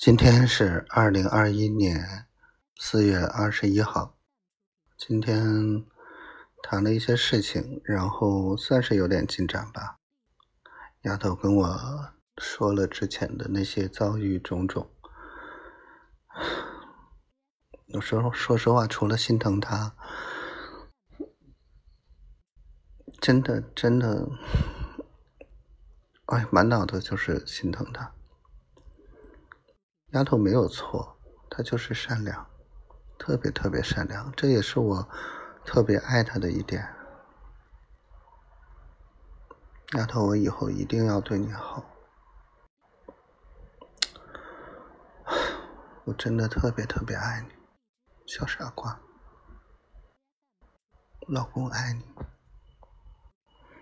今天是二零二一年四月二十一号。今天谈了一些事情，然后算是有点进展吧。丫头跟我说了之前的那些遭遇种种。有时候说实话，除了心疼她，真的真的，哎，满脑子就是心疼她。丫头没有错，她就是善良，特别特别善良，这也是我特别爱她的一点。丫头，我以后一定要对你好，我真的特别特别爱你，小傻瓜，老公爱你。